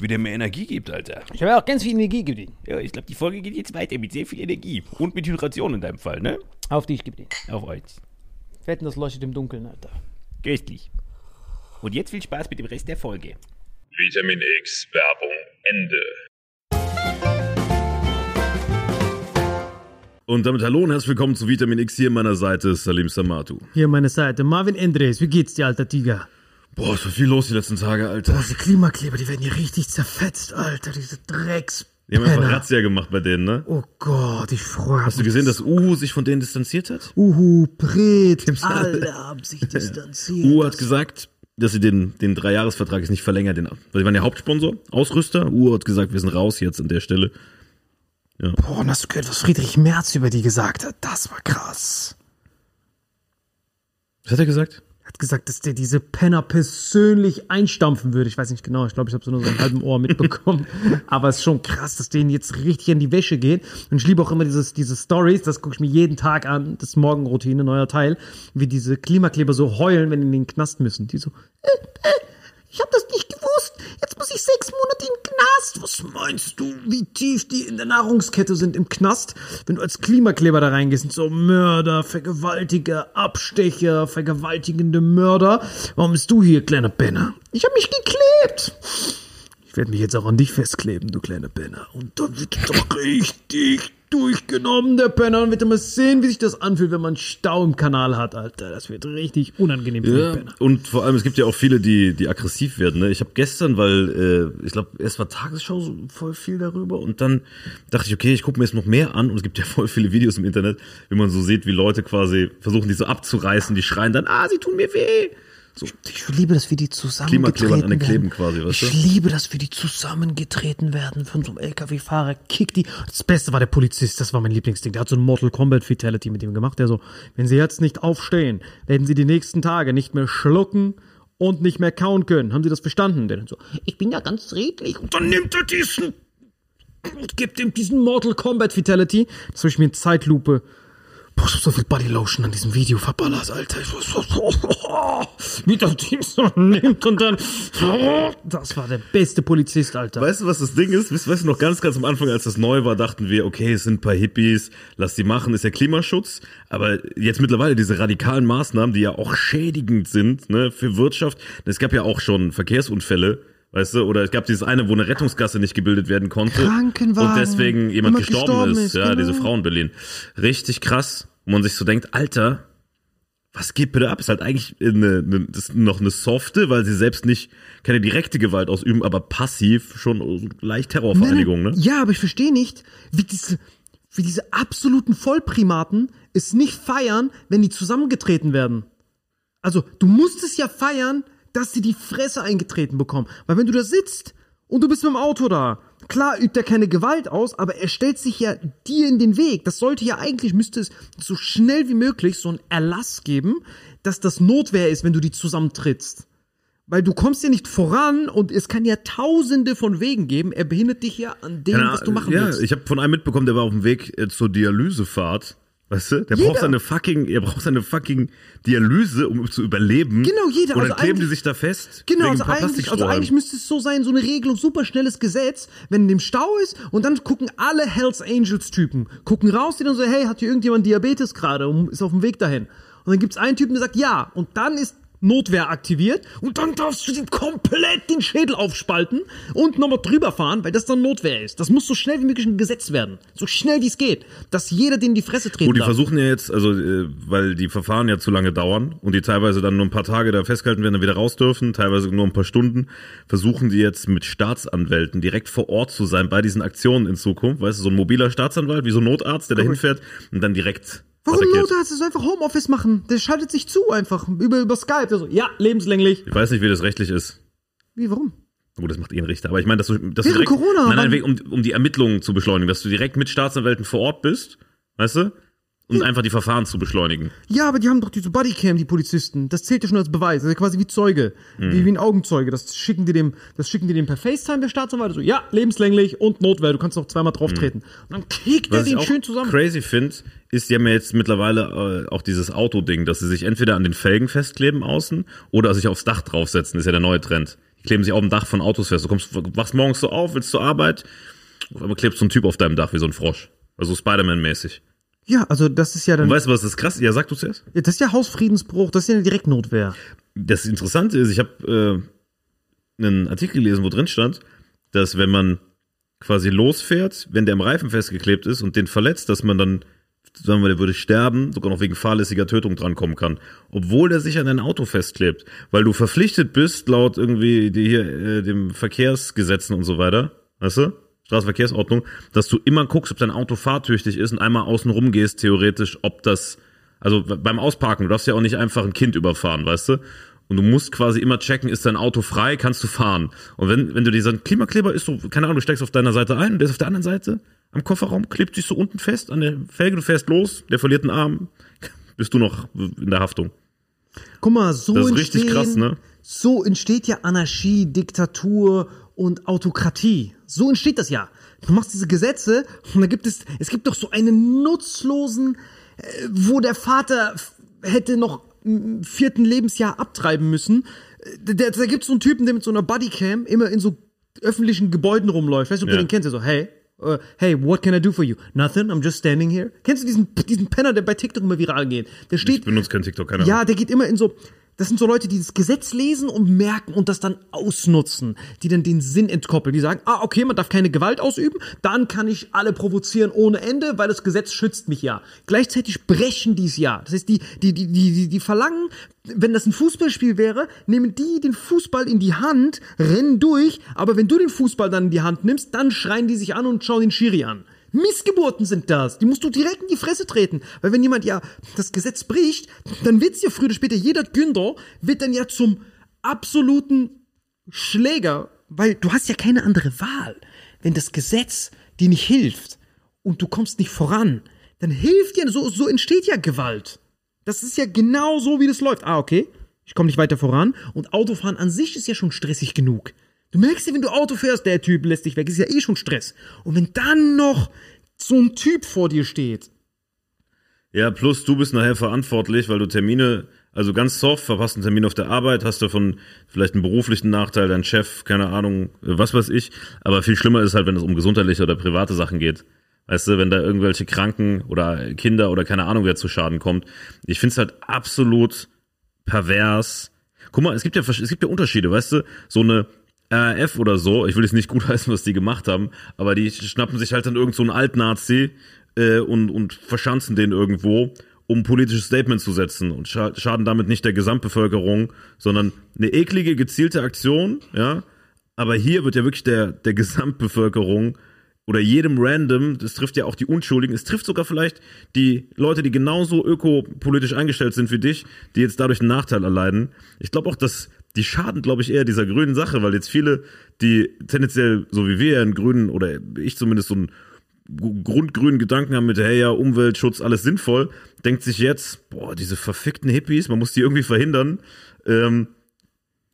wie der mir Energie gibt, Alter. Ich habe auch ganz viel Energie gegeben. Ja, ich glaube, die Folge geht jetzt weiter mit sehr viel Energie. Und mit Hydration in deinem Fall, ne? Auf dich, gib den. Auf euch. Wetten, das leuchtet im Dunkeln, Alter. Köstlich. Und jetzt viel Spaß mit dem Rest der Folge. Vitamin X Werbung Ende. Und damit hallo und herzlich willkommen zu Vitamin X hier an meiner Seite, Salim Samatu. Hier an meiner Seite, Marvin Endres. Wie geht's dir, alter Tiger? Boah, ist so viel los die letzten Tage, Alter. Boah, diese Klimakleber, die werden hier richtig zerfetzt, Alter. Diese Drecks. Die haben einfach Razzia gemacht bei denen, ne? Oh Gott, ich freue mich. Hast du gesehen, dass Uhu sich von denen distanziert hat? Uhu, Pret, alle haben sich distanziert. Uhu hat gesagt, dass sie den, den Dreijahresvertrag jetzt nicht verlängern. Den, weil sie waren ja Hauptsponsor, Ausrüster. Uhu hat gesagt, wir sind raus jetzt an der Stelle. Ja. Boah, und hast du gehört, was Friedrich Merz über die gesagt hat? Das war krass. Was hat er gesagt? Hat gesagt, dass der diese Penner persönlich einstampfen würde. Ich weiß nicht genau, ich glaube, ich habe so nur so einen halben Ohr mitbekommen. Aber es ist schon krass, dass denen jetzt richtig an die Wäsche geht. Und ich liebe auch immer dieses, diese Stories, das gucke ich mir jeden Tag an, das ist Morgenroutine, neuer Teil, wie diese Klimakleber so heulen, wenn die in den Knast müssen. Die so, äh, äh, ich habe das nicht gewusst. Jetzt muss ich sechs Monate in den Knast. Was meinst du, wie tief die in der Nahrungskette sind im Knast? Wenn du als Klimakleber da reingehst, sind so Mörder, Vergewaltiger, Abstecher, vergewaltigende Mörder. Warum bist du hier, kleiner Penner? Ich habe mich geklebt. Ich werde mich jetzt auch an dich festkleben, du kleiner Penner. Und dann wird er doch richtig durchgenommen, der Penner. Und wird er mal sehen, wie sich das anfühlt, wenn man Stau im Kanal hat, Alter. Das wird richtig unangenehm für Ja, den Penner. und vor allem, es gibt ja auch viele, die, die aggressiv werden. Ne? Ich habe gestern, weil äh, ich glaube, es war Tagesschau so voll viel darüber und dann dachte ich, okay, ich gucke mir jetzt noch mehr an und es gibt ja voll viele Videos im Internet, wie man so sieht, wie Leute quasi versuchen, die so abzureißen, die schreien dann, ah, sie tun mir weh. So, Ich liebe das, wie die zusammengetreten an den Kleben werden. quasi, weißt ich du? liebe das, wie die zusammengetreten werden von so einem LKW-Fahrer. Kickt die. Das Beste war der Polizist, das war mein Lieblingsding. Der hat so ein Mortal Kombat Fatality mit ihm gemacht. Der so, wenn sie jetzt nicht aufstehen, werden sie die nächsten Tage nicht mehr schlucken und nicht mehr kauen können. Haben sie das verstanden? Der dann so, ich bin ja ganz redlich. Und dann nimmt er diesen und gibt ihm diesen Mortal Kombat Fatality. Das habe ich mir in Zeitlupe. Boah, ich hab so viel Bodylotion an diesem Video verballert, Alter. Ich war so, wie der Team so nimmt und dann. Das war der beste Polizist, Alter. Weißt du, was das Ding ist? Weißt, weißt du noch ganz, ganz am Anfang, als das neu war, dachten wir, okay, es sind ein paar Hippies, lass die machen, ist ja Klimaschutz. Aber jetzt mittlerweile diese radikalen Maßnahmen, die ja auch schädigend sind, ne, für Wirtschaft. Es gab ja auch schon Verkehrsunfälle. Weißt du, oder es gab dieses eine, wo eine Rettungsgasse nicht gebildet werden konnte. Krankenwagen. Und deswegen jemand, Jemand gestorben, gestorben ist. ist, Ja, genau. diese Frau in Berlin. Richtig krass. Und man sich so denkt, Alter, was geht bitte ab? Ist halt eigentlich eine, eine, ist noch eine softe, weil sie selbst nicht keine direkte Gewalt ausüben, aber passiv schon leicht Terrorvereinigung, Nein, ne? Ja, aber ich verstehe nicht, wie diese, wie diese absoluten Vollprimaten es nicht feiern, wenn die zusammengetreten werden. Also, du musst es ja feiern, dass sie die Fresse eingetreten bekommen. Weil wenn du da sitzt und du bist mit dem Auto da, klar übt er keine Gewalt aus, aber er stellt sich ja dir in den Weg. Das sollte ja eigentlich, müsste es so schnell wie möglich so einen Erlass geben, dass das Notwehr ist, wenn du die zusammentrittst. Weil du kommst ja nicht voran und es kann ja tausende von Wegen geben. Er behindert dich ja an dem, Keine was du machen ja, willst. ich habe von einem mitbekommen, der war auf dem Weg äh, zur Dialysefahrt. Weißt du? Der Jeder. braucht seine fucking, er braucht seine fucking Dialyse, um zu überleben. Genau, jeder. Und Also dann kleben die sich da fest. Genau, also eigentlich, also eigentlich müsste es so sein, so eine Regelung, super schnelles Gesetz, wenn in dem Stau ist und dann gucken alle Hells Angels Typen, gucken raus, die dann so, hey, hat hier irgendjemand Diabetes gerade und ist auf dem Weg dahin. Und dann gibt's einen Typen, der sagt, ja, und dann ist Notwehr aktiviert und dann darfst du den komplett den Schädel aufspalten und nochmal drüber fahren, weil das dann Notwehr ist. Das muss so schnell wie möglich ein Gesetz werden. So schnell wie es geht. Dass jeder den in die Fresse treten Gut, die darf. versuchen ja jetzt, also äh, weil die Verfahren ja zu lange dauern und die teilweise dann nur ein paar Tage da festgehalten werden, dann wieder raus dürfen, teilweise nur ein paar Stunden, versuchen die jetzt mit Staatsanwälten direkt vor Ort zu sein bei diesen Aktionen in Zukunft. Weißt du, so ein mobiler Staatsanwalt, wie so ein Notarzt, der da hinfährt und dann direkt Warum. Notarzt? Das ist einfach Homeoffice machen. Der schaltet sich zu einfach über, über Skype. Der so, ja, lebenslänglich. Ich weiß nicht, wie das rechtlich ist. Wie, warum? Gut, das macht eh ein Richter. Aber ich meine, dass du, dass Während du direkt, Corona, nein, nein, um, um die Ermittlungen zu beschleunigen, dass du direkt mit Staatsanwälten vor Ort bist, weißt du? Und einfach die Verfahren zu beschleunigen. Ja, aber die haben doch diese Bodycam, die Polizisten. Das zählt ja schon als Beweis. Das ist ja quasi wie Zeuge. Mhm. Wie, wie ein Augenzeuge. Das schicken die dem, das schicken die dem per FaceTime der Staatsanwalt. So, ja, lebenslänglich und Notwehr. Du kannst auch zweimal drauf treten. Und dann kickt er Mhm. Was ich den auch schön zusammen. crazy finde, ist, die haben ja jetzt mittlerweile äh, auch dieses Autoding, dass sie sich entweder an den Felgen festkleben außen oder sich aufs Dach draufsetzen. ist ja der neue Trend. Die kleben sich auf dem Dach von Autos fest. Du kommst, wachst morgens so auf, willst zur Arbeit, einmal klebst so ein Typ auf deinem Dach wie so ein Frosch. Also Spider-Man-mäßig. Ja, also das ist ja dann, Und weißt du, was das krass Ja, sag du zuerst. Ja, das ist ja Hausfriedensbruch. Das ist ja eine Direktnotwehr. das Interessante ist, ich habe äh, einen Artikel gelesen, wo drin stand, dass wenn man quasi losfährt, wenn der am Reifen festgeklebt ist und den verletzt, dass man dann, sagen wir, der würde sterben, sogar noch wegen fahrlässiger Tötung drankommen kann, obwohl der sich an dein Auto festklebt, weil du verpflichtet bist, laut irgendwie die hier, äh, dem Verkehrsgesetzen und so weiter, weißt du? Straßenverkehrsordnung, dass du immer guckst, ob dein Auto fahrtüchtig ist und einmal außen rum gehst, theoretisch, ob das, also beim Ausparken, du darfst ja auch nicht einfach ein Kind überfahren, weißt du? Und du musst quasi immer checken, ist dein Auto frei, kannst du fahren. Und wenn, wenn du dieser Klimakleber ist so, keine Ahnung, du steigst auf deiner Seite ein und der ist auf der anderen Seite am Kofferraum, klebt sich so unten fest an der Felge, du fährst los, der verliert einen Arm, bist du noch in der Haftung. Guck mal, so Das ist richtig krass, ne? So entsteht ja Anarchie, Diktatur und Autokratie. So entsteht das ja. Du machst diese Gesetze und da gibt es, es gibt doch so einen nutzlosen, äh, wo der Vater hätte noch im vierten Lebensjahr abtreiben müssen. Äh, Da, da gibt es so einen Typen, der mit so einer Bodycam immer in so öffentlichen Gebäuden rumläuft. Weißt du, ob Ja. du den kennst? Der so, hey, uh, hey, what can I do for you? Nothing, I'm just standing here. Kennst du diesen, diesen Penner, der bei TikTok immer viral geht? Der steht, Ich benutze kein TikTok, keine ja, Ahnung. der geht immer in so. Das sind so Leute, die das Gesetz lesen und merken und das dann ausnutzen, die dann den Sinn entkoppeln. Die sagen, ah, okay, man darf keine Gewalt ausüben, dann kann ich alle provozieren ohne Ende, weil das Gesetz schützt mich ja. Gleichzeitig brechen die es ja. Das heißt, die, die, die, die, die, verlangen, wenn das ein Fußballspiel wäre, nehmen die den Fußball in die Hand, rennen durch, aber wenn du den Fußball dann in die Hand nimmst, dann schreien die sich an und schauen den Schiri an. Missgeburten sind das. Die musst du direkt in die Fresse treten. Weil wenn jemand ja das Gesetz bricht, dann wird's ja früher oder später, jeder Günder wird dann ja zum absoluten Schläger, weil du hast ja keine andere Wahl. Wenn das Gesetz dir nicht hilft und du kommst nicht voran, dann hilft dir, so, so entsteht ja Gewalt. Das ist ja genau so, wie das läuft. Ah, okay, ich komme nicht weiter voran und Autofahren an sich ist ja schon stressig genug. Du merkst ja, wenn du Auto fährst, der Typ lässt dich weg, ist ja eh schon Stress. Und wenn dann noch so ein Typ vor dir steht, Ja, plus du bist nachher verantwortlich, weil du Termine, also ganz soft, verpasst einen Termin auf der Arbeit, hast davon vielleicht einen beruflichen Nachteil, dein Chef, keine Ahnung, äh, was weiß ich. Aber viel schlimmer ist halt, wenn es um gesundheitliche oder private Sachen geht. Weißt du, wenn da irgendwelche Kranken oder Kinder oder keine Ahnung wer zu Schaden kommt. Ich find's halt absolut pervers. Guck mal, es gibt ja, es gibt ja Unterschiede, weißt du, so eine RAF oder so, ich will jetzt nicht gut heißen, was die gemacht haben, aber die schnappen sich halt dann irgend so einen Altnazi äh, und, und verschanzen den irgendwo, um politisches Statement zu setzen und scha schaden damit nicht der Gesamtbevölkerung, sondern eine eklige, gezielte Aktion, ja. Aber hier wird ja wirklich der, der Gesamtbevölkerung oder jedem random, das trifft ja auch die Unschuldigen, es trifft sogar vielleicht die Leute, die genauso ökopolitisch eingestellt sind wie dich, die jetzt dadurch einen Nachteil erleiden. Ich glaube auch, dass die schaden, glaube ich, eher dieser grünen Sache, weil jetzt viele, die tendenziell, so wie wir einen grünen, oder ich zumindest so einen grundgrünen Gedanken haben mit, hey ja, Umweltschutz, alles sinnvoll, denkt sich jetzt, boah, diese verfickten Hippies, man muss die irgendwie verhindern. Ähm,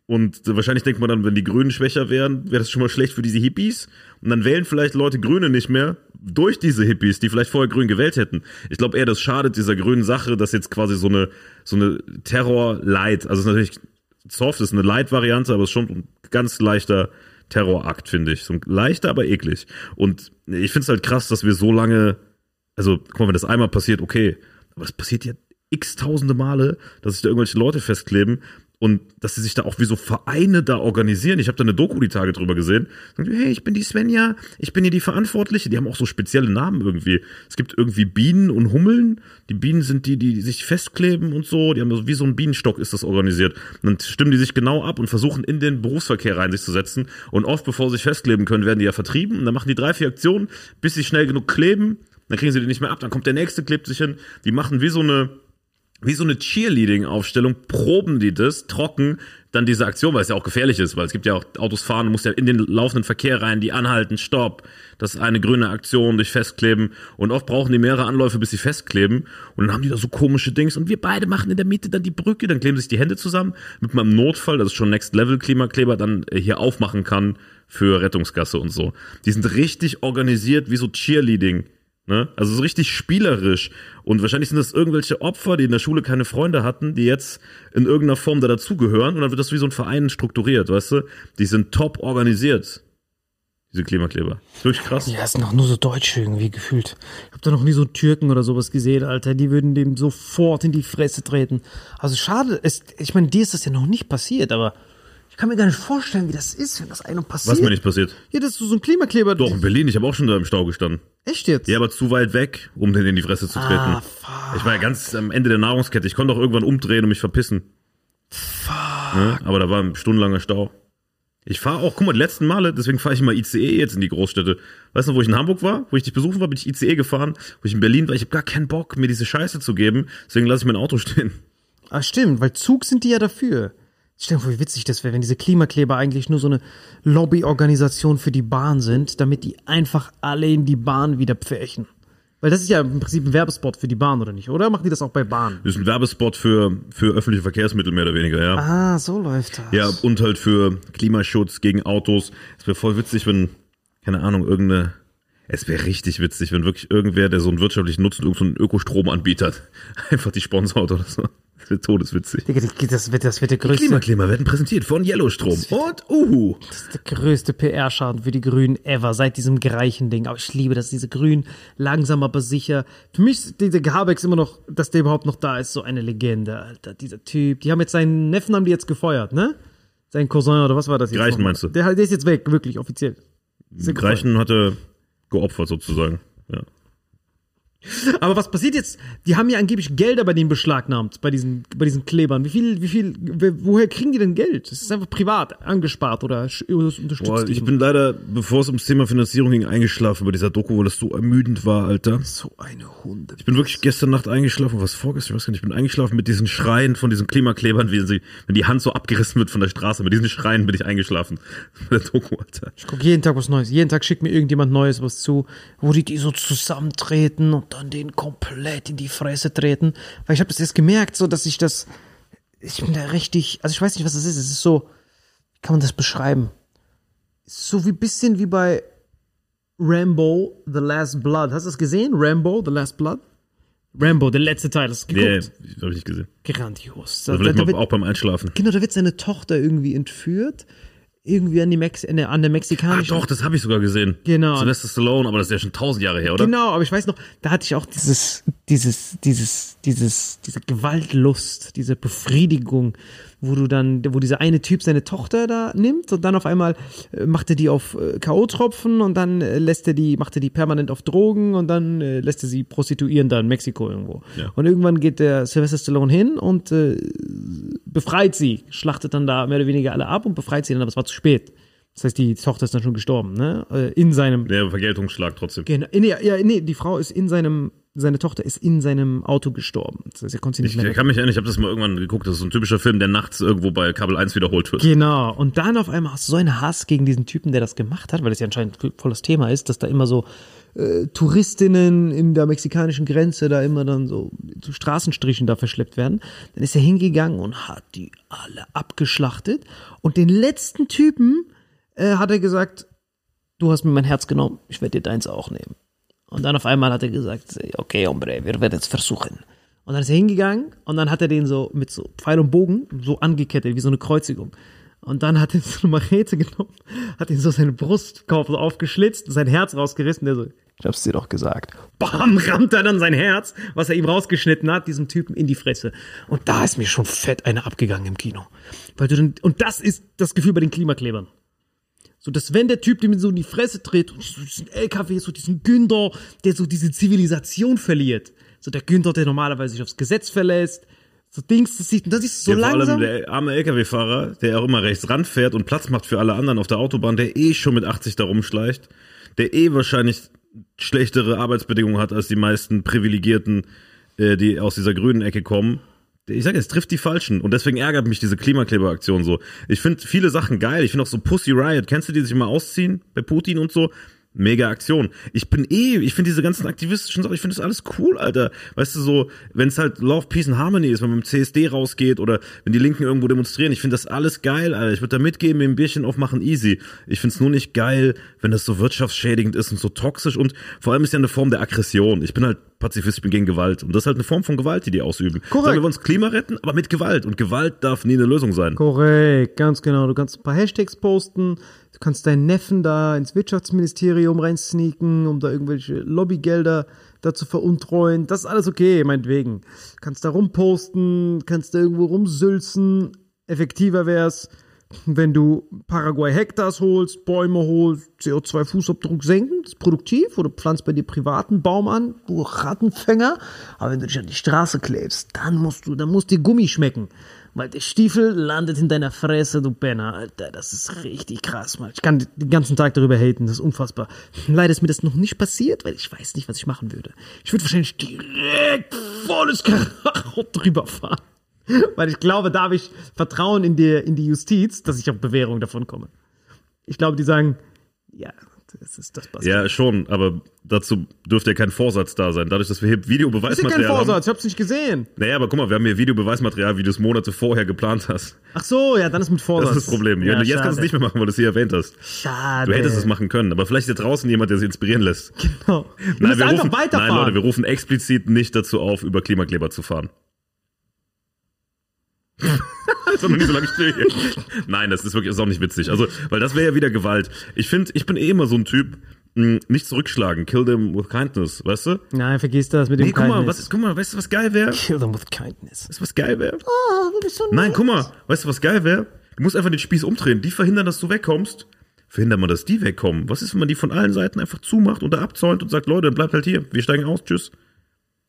und wahrscheinlich denkt man dann, wenn die Grünen schwächer wären, wäre das schon mal schlecht für diese Hippies. Und dann wählen vielleicht Leute Grüne nicht mehr durch diese Hippies, die vielleicht vorher Grün gewählt hätten. Ich glaube eher, das schadet dieser grünen Sache, dass jetzt quasi so eine, so eine Terror-Light, also ist natürlich soft, ist eine Light-Variante, aber es ist schon ein ganz leichter Terrorakt, finde ich. So ein leichter, aber eklig. Und ich finde es halt krass, dass wir so lange, also guck mal, wenn das einmal passiert, okay, aber das passiert ja x tausende Male, dass sich da irgendwelche Leute festkleben und dass sie sich da auch wie so Vereine da organisieren. Ich habe da eine Doku die Tage drüber gesehen. Hey, ich bin die Svenja, ich bin hier die Verantwortliche. Die haben auch so spezielle Namen irgendwie. Es gibt irgendwie Bienen und Hummeln. Die Bienen sind die, die sich festkleben und so. Die haben so, wie so ein Bienenstock ist das organisiert. Und dann stimmen die sich genau ab und versuchen in den Berufsverkehr rein sich zu setzen. Und oft, bevor sie sich festkleben können, werden die ja vertrieben. Und dann machen die drei, vier Aktionen, bis sie schnell genug kleben. Dann kriegen sie die nicht mehr ab. Dann kommt der nächste, klebt sich hin. Die machen wie so eine, wie so eine Cheerleading-Aufstellung, proben die das trocken, dann diese Aktion, weil es ja auch gefährlich ist, weil es gibt ja auch Autos fahren, du musst ja in den laufenden Verkehr rein, die anhalten, stopp, das ist eine grüne Aktion, dich festkleben und oft brauchen die mehrere Anläufe, bis sie festkleben und dann haben die da so komische Dings und wir beide machen in der Mitte dann die Brücke, dann kleben sich die Hände zusammen, mit meinem Notfall, das ist schon Next Level Klimakleber, dann äh, hier aufmachen kann für Rettungsgasse und so. Die sind richtig organisiert wie so Cheerleading. Ne? Also so richtig spielerisch. Und wahrscheinlich sind das irgendwelche Opfer, die in der Schule keine Freunde hatten, die jetzt in irgendeiner Form da dazugehören. Und dann wird das wie so ein Verein strukturiert, weißt du? Die sind top organisiert. Diese Klimakleber. Ist wirklich krass. Ja, es sind doch nur so Deutsche irgendwie gefühlt. Ich hab da noch nie so Türken oder sowas gesehen, Alter. Die würden dem sofort in die Fresse treten. Also schade, es, ich meine, dir ist das ja noch nicht passiert, aber ich kann mir gar nicht vorstellen, wie das ist, wenn das einem passiert. Was mir nicht passiert. Ja, dass du so ein Klimakleber. Doch, in Berlin, ich habe auch schon da im Stau gestanden. Echt jetzt? Ja, aber zu weit weg, um den in die Fresse zu treten. Ah, fuck. Ich war ja ganz am Ende der Nahrungskette. Ich konnte auch irgendwann umdrehen und mich verpissen. Ne? Aber da war ein stundenlanger Stau. Ich fahre auch, guck mal, die letzten Male, deswegen fahre ich immer ICE jetzt in die Großstädte. Weißt du, wo ich in Hamburg war, wo ich dich besuchen war, bin ich ICE gefahren, wo ich in Berlin war, ich habe gar keinen Bock, mir diese Scheiße zu geben, deswegen lasse ich mein Auto stehen. Ah, stimmt, weil Zug sind die ja dafür. Stell dir vor, wie witzig das wäre, wenn diese Klimakleber eigentlich nur so eine Lobbyorganisation für die Bahn sind, damit die einfach alle in die Bahn wieder pferchen. Weil das ist ja im Prinzip ein Werbespot für die Bahn, oder nicht? Oder machen die das auch bei Bahn? Das ist ein Werbespot für, für öffentliche Verkehrsmittel, mehr oder weniger, ja. Ah, so läuft das. Ja, und halt für Klimaschutz gegen Autos. Es wäre voll witzig, wenn, keine Ahnung, irgendeine. Es wäre richtig witzig, wenn wirklich irgendwer, der so einen wirtschaftlichen Nutzen, irgendeinen so einen Ökostromanbieter, einfach die sponsort oder so. Das todeswitzig. Die- das wird, das wird der größte, Klimakleber werden präsentiert von Yellowstrom und Uhu. der größte PR-Schaden für die Grünen ever seit diesem Greichen-Ding. Aber ich liebe das, diese Grünen, langsam aber sicher. Für mich ist dieser Habeck immer noch, dass der überhaupt noch da ist, so eine Legende, Alter. Dieser Typ. Die haben jetzt seinen Neffen haben die jetzt gefeuert, ne? Sein Cousin oder was war das jetzt? Greichen meinst du? Der, der ist jetzt weg, wirklich, offiziell. Ist. Greichen hatte geopfert sozusagen. Ja. Aber was passiert jetzt? Die haben ja angeblich Gelder bei denen beschlagnahmt, bei diesen, bei diesen Klebern. Wie viel, wie viel, woher kriegen die denn Geld? Das ist einfach privat angespart oder unterstützt. Boah, ich bin leider, bevor es ums Thema Finanzierung ging, eingeschlafen bei dieser Doku, weil das so ermüdend war, Alter. so eine Hunde. Ich bin wirklich gestern Nacht eingeschlafen, was vorgestern, ich weiß gar nicht, ich bin eingeschlafen mit diesen Schreien von diesen Klimaklebern, wie sie, wenn die Hand so abgerissen wird von der Straße, mit diesen Schreien bin ich eingeschlafen. Bei der Doku, Alter. Ich gucke jeden Tag was Neues. Jeden Tag schickt mir irgendjemand Neues was zu, wo die, die so zusammentreten und dann den komplett in die Fresse treten. Weil ich habe das jetzt gemerkt, so dass ich das. Ich bin da richtig. Also ich weiß nicht, was das ist. Es ist so. Wie kann man das beschreiben? So wie bisschen wie bei Rambo, The Last Blood. Hast du das gesehen? Rambo, The Last Blood? Rambo, der letzte Teil. Hast du Nee, geguckt? hab ich nicht gesehen. Grandios. Da, vielleicht da, da wird, auch beim Einschlafen. genau, da wird seine Tochter irgendwie entführt. Irgendwie an, die Mex an der, an der mexikanischen. doch, das habe ich sogar gesehen. Genau. Sylvester Stallone, aber das ist ja schon tausend Jahre her, oder? Genau, aber ich weiß noch, da hatte ich auch dieses, dieses, dieses, dieses, diese Gewaltlust, diese Befriedigung, wo du dann, wo dieser eine Typ seine Tochter da nimmt und dann auf einmal äh, macht er die auf äh, K.O.-Tropfen und dann äh, lässt er die, macht er die permanent auf Drogen und dann lässt er sie prostituieren da in Mexiko irgendwo. Ja. Und irgendwann geht der Sylvester Stallone hin und äh, befreit sie, schlachtet dann da mehr oder weniger alle ab und befreit sie dann, aber es war zu spät. Das heißt, die Tochter ist dann schon gestorben, ne? Äh, In seinem Der Vergeltungsschlag trotzdem. Genau. Nee, ja, nee, die Frau ist in seinem, seine Tochter ist in seinem Auto gestorben. Das heißt, er konnte sie nicht Ich mehr. kann mich erinnern, ich habe das mal irgendwann geguckt, das ist so ein typischer Film, der nachts irgendwo bei Kabel 1 wiederholt wird. Genau. Und dann auf einmal hast du so einen Hass gegen diesen Typen, der das gemacht hat, weil das ja anscheinend voll das Thema ist, dass da immer so äh, Touristinnen in der mexikanischen Grenze da immer dann so zu Straßenstrichen da verschleppt werden. Dann ist er hingegangen und hat die alle abgeschlachtet. Und den letzten Typen äh, hat er gesagt, du hast mir mein Herz genommen, ich werde dir deins auch nehmen. Und dann auf einmal hat er gesagt, okay, hombre, wir werden es versuchen. Und dann ist er hingegangen und dann hat er den so mit so Pfeil und Bogen so angekettet, wie so eine Kreuzigung. Und dann hat er so eine Machete genommen, hat ihn so seine Brustkorb so aufgeschlitzt, sein Herz rausgerissen, der so, ich hab's dir doch gesagt. Bam, rammt er dann sein Herz, was er ihm rausgeschnitten hat, diesem Typen in die Fresse. Und da ist mir schon fett eine abgegangen im Kino. Weil du und das ist das Gefühl bei den Klimaklebern. So, dass wenn der Typ dem so in die Fresse tritt und so diesen LKW, so diesen Günther, der so diese Zivilisation verliert. So der Günther, der normalerweise sich aufs Gesetz verlässt. So Dings, das sieht, das ist so ja, vor langsam. allem der arme LKW-Fahrer, der auch immer rechts ranfährt und Platz macht für alle anderen auf der Autobahn, der eh schon mit 80 da rumschleicht, der eh wahrscheinlich schlechtere Arbeitsbedingungen hat als die meisten Privilegierten, äh, die aus dieser grünen Ecke kommen. Ich sage, es trifft die Falschen und deswegen ärgert mich diese Klimakleberaktion so. Ich finde viele Sachen geil. Ich finde auch so Pussy Riot. Kennst du die, die sich immer ausziehen bei Putin und so? Mega Aktion. Ich bin eh, ich finde diese ganzen aktivistischen Sachen, ich finde das alles cool, Alter. Weißt du, so, wenn es halt Love, Peace and Harmony ist, wenn man mit dem CSD rausgeht oder wenn die Linken irgendwo demonstrieren, ich finde das alles geil, Alter. Ich würde da mitgehen, mir ein Bierchen aufmachen, easy. Ich finde es nur nicht geil, wenn das so wirtschaftsschädigend ist und so toxisch und vor allem ist ja eine Form der Aggression. Ich bin halt Pazifist, ich bin gegen Gewalt. Und das ist halt eine Form von Gewalt, die die ausüben. Korrekt. Sagen wir wollen das Klima retten, aber mit Gewalt. Und Gewalt darf nie eine Lösung sein. Korrekt, ganz genau. Du kannst ein paar Hashtags posten, du kannst deinen Neffen da ins Wirtschaftsministerium reinsneaken, um da irgendwelche Lobbygelder da zu veruntreuen. Das ist alles okay, meinetwegen. Kannst da rumposten, kannst da irgendwo rumsülzen. Effektiver wär's, wenn du Paraguay Hektas holst, Bäume holst, CO2-Fußabdruck senken, das ist produktiv, oder pflanzt bei dir privaten Baum an, du Rattenfänger. Aber wenn du dich an die Straße klebst, dann musst du, dann muss dir Gummi schmecken. Weil der Stiefel landet in deiner Fresse, du Penner, Alter. Das ist richtig krass, Mann. Ich kann den ganzen Tag darüber haten, das ist unfassbar. Leider ist mir das noch nicht passiert, weil ich weiß nicht, was ich machen würde. Ich würde wahrscheinlich direkt volles Karacho drüber fahren. Weil ich glaube, da habe ich Vertrauen in die, in die Justiz, dass ich auf Bewährung davon komme. Ich glaube, die sagen, ja, Das ist das passt. Ja, schon, aber dazu dürfte ja kein Vorsatz da sein. Dadurch, dass wir hier Das ist ja kein Videobeweismaterial haben. Vorsatz, ich hab's nicht gesehen. Naja, aber guck mal, wir haben hier Videobeweismaterial, wie du es Monate vorher geplant hast. Ach so, ja, dann ist mit Vorsatz. Das ist das Problem. Ja, Jetzt kannst du es nicht mehr machen, weil du es hier erwähnt hast. Schade. Du hättest es machen können, aber vielleicht ist da draußen jemand, der sich inspirieren lässt. Genau. Du musst wir rufen, nein, Leute, wir rufen explizit nicht dazu auf, über Klimakleber zu fahren. das nie so lange still hier. Nein, das ist wirklich das ist auch nicht witzig. Also, weil das wäre ja wieder Gewalt. Ich finde, ich bin eh immer so ein Typ, mh, nicht zurückschlagen, kill them with kindness, weißt du? Nein, vergiss das mit dem Nee, guck mal, was, guck mal, weißt du, was geil wäre? Kill them with kindness. Weißt du, was geil wäre? Oh, du bist so Nein, guck mal, weißt du, was geil wäre? Du musst einfach den Spieß umdrehen. Die verhindern, dass du wegkommst. Verhindern wir, dass die wegkommen. Was ist, wenn man die von allen Seiten einfach zumacht und da abzäunt und sagt, Leute, dann bleibt halt hier. Wir steigen aus, tschüss.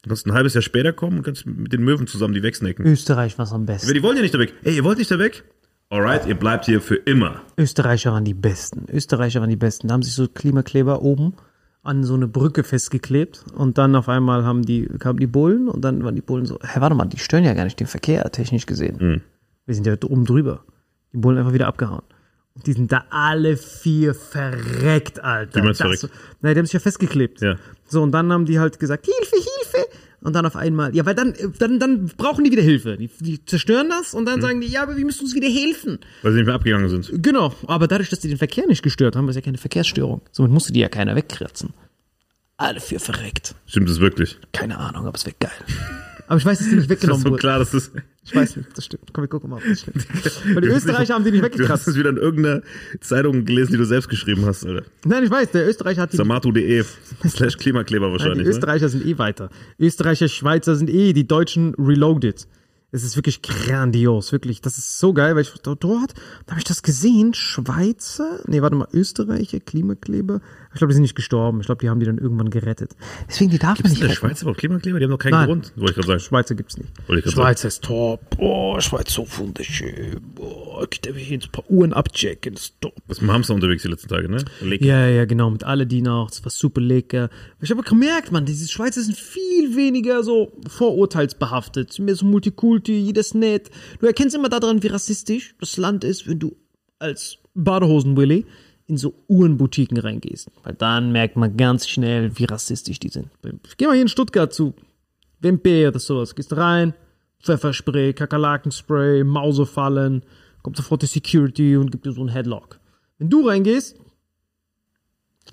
Du kannst ein halbes Jahr später kommen und kannst mit den Möwen zusammen die wegsnacken. Österreich war's am besten. Aber die wollen ja nicht da weg. Ey, ihr wollt nicht da weg? Alright, ihr bleibt hier für immer. Österreicher waren die Besten. Österreicher waren die Besten. Da haben sich so Klimakleber oben an so eine Brücke festgeklebt und dann auf einmal haben die, kamen die Bullen und dann waren die Bullen so, hä, warte mal, die stören ja gar nicht den Verkehr, technisch gesehen. Mhm. Wir sind ja oben drüber. Die Bullen einfach wieder abgehauen. Die sind da alle vier verreckt, Alter. Wie du Das- verreckt? Nein, die haben sich ja festgeklebt. Ja. So, und dann haben die halt gesagt, Hilfe, Hilfe. Und dann auf einmal, ja, weil dann, dann, dann brauchen die wieder Hilfe. Die, die zerstören das und Mhm. dann sagen die, ja, aber wir müssen uns wieder helfen. Weil sie nicht mehr abgegangen sind. Genau, aber dadurch, dass die den Verkehr nicht gestört haben, ist ja keine Verkehrsstörung. Somit musste die ja keiner wegkratzen. Alle vier verreckt. Stimmt es wirklich? Keine Ahnung, aber es wäre geil. Aber ich weiß, dass die nicht Das ist weggenommen so wurden. klar, dass das. Ich weiß nicht, das stimmt. Komm, wir gucken mal, ob das stimmt. Weil die Österreicher haben die nicht Du hast weggekratzt. es wieder in irgendeiner Zeitung gelesen, die du selbst geschrieben hast, Alter. Nein, ich weiß, der Österreicher hat die. Samatu.de slash Klimakleber Nein, die wahrscheinlich. ne? Österreicher sind eh weiter. Österreicher, Schweizer sind eh die Deutschen reloaded. Es ist wirklich grandios, wirklich. Das ist so geil, weil ich dort da habe ich das gesehen. Schweizer, nee, warte mal, Österreicher, Klimakleber. Ich glaube, die sind nicht gestorben. Ich glaube, die haben die dann irgendwann gerettet. Deswegen, die darf man Ist nicht in der retten. Schweiz überhaupt Klimakleber? Die haben noch keinen Nein. Grund, wollte ich gerade sagen. Schweizer gibt's nicht. Wollte ich grad Schweizer ist top. Oh, Schweiz so wunderschön. Boah, könnt ihr mir hier ein paar Uhren abchecken. Das ist top. Was mit dem Hamster unterwegs die letzten Tage, ne? Leg. Ja, ja, genau, mit Aladdin auch. Das war super lecker. Ich habe gemerkt, man, diese Schweizer sind viel weniger so vorurteilsbehaftet. Mehr so Multikulti, jeder ist nett. Du erkennst immer daran, wie rassistisch das Land ist, wenn du als Badehosen-Willy in so Uhrenboutiquen reingehst. Weil dann merkt man ganz schnell, wie rassistisch die sind. Geh mal hier in Stuttgart zu Wempe oder sowas. Gehst rein, Pfefferspray, Kakerlakenspray, Mausefallen, kommt sofort die Security und gibt dir so einen Headlock. Wenn du reingehst,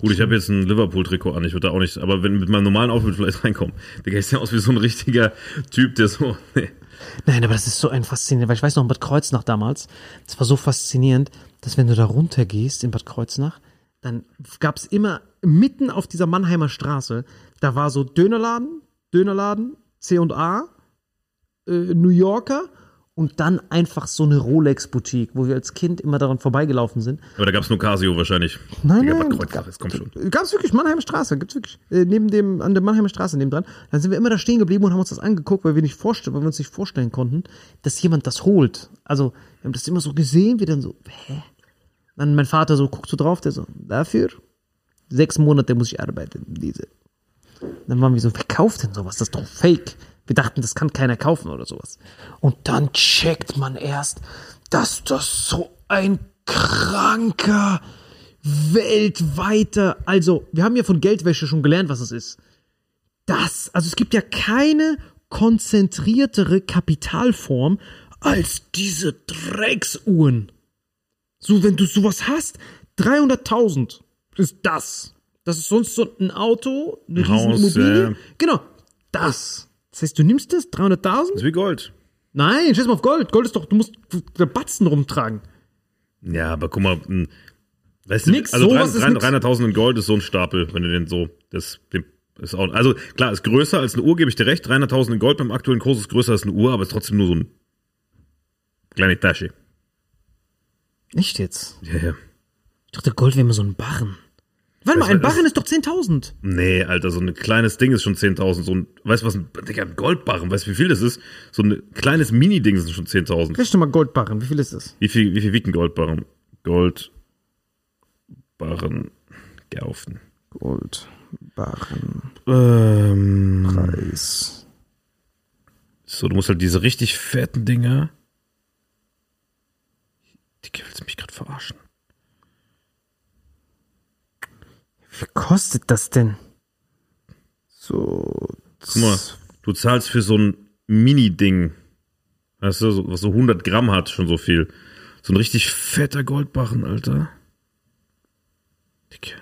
Gut, ich habe jetzt ein Liverpool-Trikot an, ich würde da auch nicht, aber wenn mit meinem normalen Outfit vielleicht reinkommen, Digga, ich sehe aus wie so ein richtiger Typ, der so, nee. Nein, aber das ist so ein faszinierend, weil ich weiß noch in Bad Kreuznach damals, das war so faszinierend, dass wenn du da runtergehst in Bad Kreuznach, dann gab es immer mitten auf dieser Mannheimer Straße, da war so Dönerladen, Dönerladen, C&A, äh, New Yorker und dann einfach so eine Rolex-Boutique, wo wir als Kind immer daran vorbeigelaufen sind. Aber da gab's nur Casio wahrscheinlich. Nein, nein, kommt schon. Ganz wirklich, Mannheimer Straße, gibt's wirklich. Äh, neben dem, an der Mannheimer Straße neben dran. Dann sind wir immer da stehen geblieben und haben uns das angeguckt, weil wir nicht vorstellen, weil wir uns nicht vorstellen konnten, dass jemand das holt. Also, wir haben das immer so gesehen, wie dann so, hä? Dann mein Vater so, guckt so drauf, der so, dafür sechs Monate muss ich arbeiten, diese. Dann waren wir so, wer kauft denn sowas? Das ist doch fake. Wir dachten, das kann keiner kaufen oder sowas. Und dann checkt man erst, dass das so ein kranker, weltweiter, also wir haben ja von Geldwäsche schon gelernt, was es ist. Das, also es gibt ja keine konzentriertere Kapitalform als diese Drecksuhren. So, wenn du sowas hast, 300.000 ist das. Das ist sonst so ein Auto, eine Ein Haus, Riesenimmobilie. Genau, das. Das heißt, du nimmst das, 300.000? Das ist wie Gold. Nein, scheiß mal auf Gold. Gold ist doch, du musst Batzen rumtragen. Ja, aber guck mal, mh, weißt du, Nix, also sowas ist nix. 300.000 in Gold ist so ein Stapel, wenn du den so, das, ist auch, also klar, ist größer als eine Uhr, gebe ich dir recht, 300.000 in Gold beim aktuellen Kurs ist größer als eine Uhr, aber ist trotzdem nur so ein kleine Tasche. Nicht jetzt. Ja, ja. Ich dachte, Gold wäre immer so ein Barren. Warte mal, ein Barren ist doch 10.000. Nee, Alter, so ein kleines Ding ist schon 10.000. So ein, weißt du was, ein, Digga, ein Goldbarren, weißt du, wie viel das ist? So ein kleines Mini-Ding sind schon 10.000. Rechne mal Goldbarren. Wie viel ist das? Wie viel, wie viel wiegt ein Goldbarren? Goldbarren kaufen. Goldbarren. Ähm, Preis. so, du musst halt diese richtig fetten Dinger. Digga, willst du mich gerade verarschen? Wie kostet das denn? So. Guck mal, du zahlst für so ein Mini-Ding, weißt du, so- was so 100 Gramm hat, schon so viel. So ein richtig fetter Goldbarren, Alter. Dicke.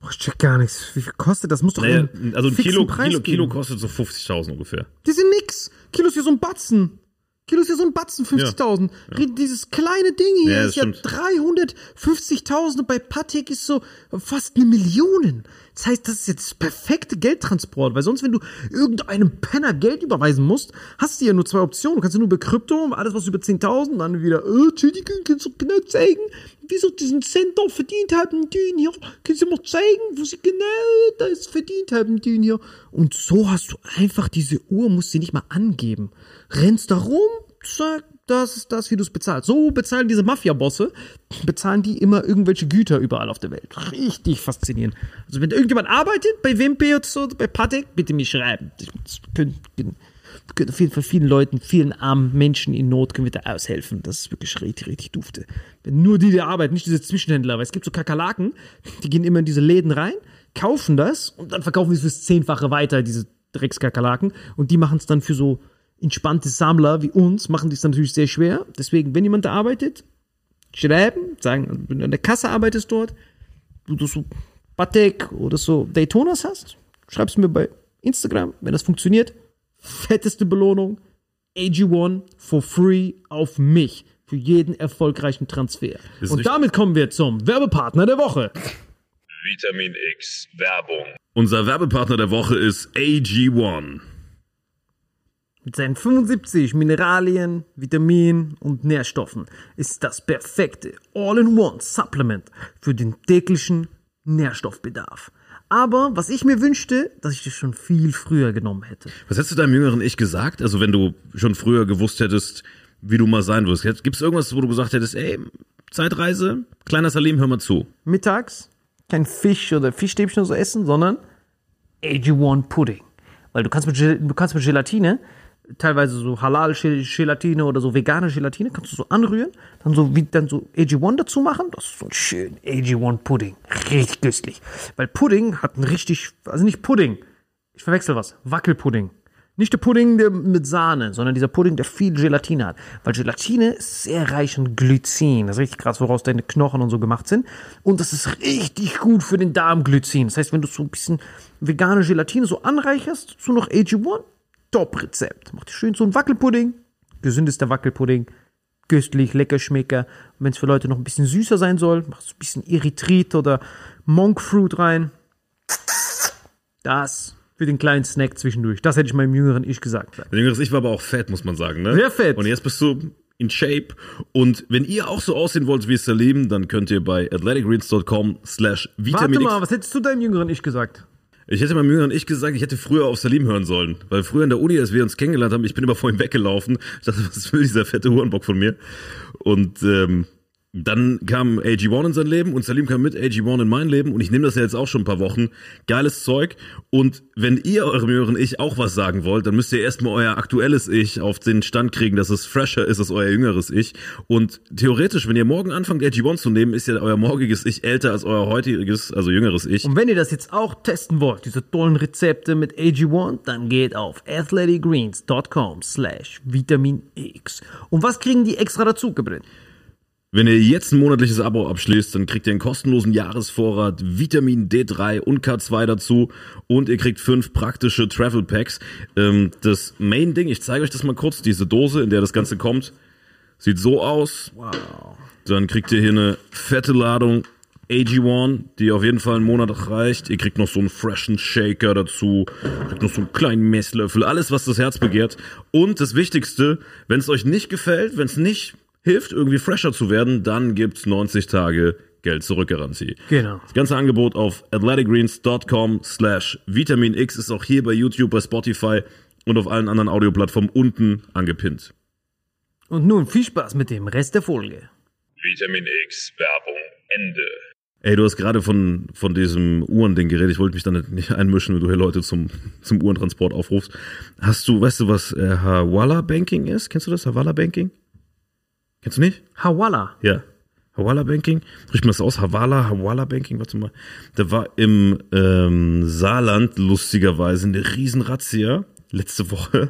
Boah, ich check gar nichts. Wie viel kostet das? Muss doch Naja, also ein Kilo, Preis Kilo, Kilo kostet so 50.000 ungefähr. Die sind nix. Kilo ist hier so ein Batzen. Kilo ist hier so ein Batzen, 50.000. Red- Dieses kleine Ding hier Ja, ist ja stimmt. 350.000 und bei Patek ist so fast eine Million. Das heißt, das ist jetzt das perfekte Geldtransport, weil sonst, wenn du irgendeinem Penner Geld überweisen musst, hast du ja nur zwei Optionen. Du kannst ja nur über Krypto, alles was über 10.000, dann wieder, äh, Entschuldigung, kannst du genau zeigen, wie sie diesen Cent da verdient haben, den hier. Kannst du mal zeigen, wo sie genau das verdient haben, den hier. Und so hast du einfach diese Uhr, musst sie nicht mal angeben. Rennst da rum, zack, das ist das, wie du es bezahlst. So bezahlen diese Mafia-Bosse, bezahlen die immer irgendwelche Güter überall auf der Welt. Richtig faszinierend. Also wenn irgendjemand arbeitet, bei Wimpy oder so, bei Patek, bitte mich schreiben. Das können, auf jeden Fall vielen Leuten, vielen armen Menschen in Not können wir da aushelfen. Das ist wirklich richtig, richtig dufte. Nur die, die arbeiten, nicht diese Zwischenhändler, weil es gibt so Kakerlaken, die gehen immer in diese Läden rein, kaufen das und dann verkaufen sie es fürs Zehnfache weiter, diese Dreckskakerlaken. Und die machen es dann für so entspannte Sammler wie uns, machen die es natürlich sehr schwer. Deswegen, wenn jemand da arbeitet, schreiben, sagen, wenn du an der Kasse arbeitest dort, du, du so Patek oder so Daytonas hast, schreibst mir bei Instagram, wenn das funktioniert. Fetteste Belohnung, AG1 for free auf mich für jeden erfolgreichen Transfer. Ist Und damit kommen wir zum Werbepartner der Woche. Vitamin X Werbung. Unser Werbepartner der Woche ist AG1. Mit seinen 75 Mineralien, Vitaminen und Nährstoffen ist das perfekte All-in-One-Supplement für den täglichen Nährstoffbedarf. Aber was ich mir wünschte, dass ich das schon viel früher genommen hätte. Was hättest du deinem jüngeren Ich gesagt? Also wenn du schon früher gewusst hättest, wie du mal sein wirst. Gibt es irgendwas, wo du gesagt hättest, ey, Zeitreise, kleiner Salim, hör mal zu. Mittags kein Fisch oder Fischstäbchen oder so essen, sondern AG1 Pudding. Weil du kannst mit, Gel- du kannst mit Gelatine, teilweise so Halal-Gelatine oder so vegane Gelatine, kannst du so anrühren, dann so wie dann so AG1 dazu machen. Das ist so ein schön AG1 Pudding. Richtig köstlich. Weil Pudding hat ein richtig, also nicht Pudding, ich verwechsel was, Wackelpudding. Nicht der Pudding der mit Sahne, sondern dieser Pudding, der viel Gelatine hat. Weil Gelatine ist sehr reich an Glycin. Das ist richtig krass, woraus deine Knochen und so gemacht sind. Und das ist richtig gut für den Darm, Glycin. Das heißt, wenn du so ein bisschen vegane Gelatine so anreicherst, so noch AG1, Top-Rezept. Mach dir schön so einen Wackelpudding. Gesündester Wackelpudding. Köstlich, lecker Schmecker. Und wenn es für Leute noch ein bisschen süßer sein soll, machst du ein bisschen Erythrit oder Monkfruit rein. Das für den kleinen Snack zwischendurch. Das hätte ich meinem jüngeren Ich gesagt. Dein jüngeres Ich war aber auch fett, muss man sagen. Ne? Sehr fett. Und jetzt bist du in Shape. Und wenn ihr auch so aussehen wollt wie Salim, dann könnt ihr bei athleticgreens.com slash Warte Vitamin mal, X. was hättest du deinem jüngeren Ich gesagt? Ich hätte meinem jüngeren Ich gesagt, ich hätte früher auf Salim hören sollen. Weil früher in der Uni, als wir uns kennengelernt haben, ich bin immer vor ihm weggelaufen. Ich dachte, was will dieser fette Hurenbock von mir? Und ähm, dann kam AG1 in sein Leben und Salim kam mit AG1 in mein Leben und ich nehme das ja jetzt auch schon ein paar Wochen. Geiles Zeug. Und wenn ihr eurem jüngeren Ich auch was sagen wollt, dann müsst ihr erstmal euer aktuelles Ich auf den Stand kriegen, dass es fresher ist als euer jüngeres Ich. Und theoretisch, wenn ihr morgen anfangt, AG1 zu nehmen, ist ja euer morgiges Ich älter als euer heutiges, also jüngeres Ich. Und wenn ihr das jetzt auch testen wollt, diese tollen Rezepte mit AG1, dann geht auf athleticgreens.com slash Vitamin X. Und was kriegen die extra dazu, Gebrin? Wenn ihr jetzt ein monatliches Abo abschließt, dann kriegt ihr einen kostenlosen Jahresvorrat Vitamin D3 und K2 dazu und ihr kriegt fünf praktische Travel Packs. Ähm, das Main Ding, ich zeige euch das mal kurz, diese Dose, in der das Ganze kommt, sieht so aus. Wow. Dann kriegt ihr hier eine fette Ladung AG1, die auf jeden Fall einen Monat reicht. Ihr kriegt noch so einen freshen Shaker dazu, kriegt noch so einen kleinen Messlöffel, alles, was das Herz begehrt. Und das Wichtigste, wenn es euch nicht gefällt, wenn es nicht hilft, irgendwie fresher zu werden, dann gibt's 90 Tage Geld zurück Garantie. Genau. Das ganze Angebot auf athleticgreens.com slash Vitamin X ist auch hier bei YouTube, bei Spotify und auf allen anderen Audioplattformen unten angepinnt. Und nun viel Spaß mit dem Rest der Folge. Vitamin X Werbung Ende. Ey, du hast gerade von, von diesem Uhrending geredet. Ich wollte mich da nicht- nicht einmischen, wenn du hier Leute zum, zum Uhrentransport aufrufst. Hast du, weißt du, was äh, Hawala Banking ist? Kennst du das? Hawala Banking? Kennst du nicht? Hawala. Ja. Hawala Banking? Spricht man das aus? Hawala, Hawala Banking, warte mal. Da war im ähm, Saarland lustigerweise eine Riesenrazzia letzte Woche.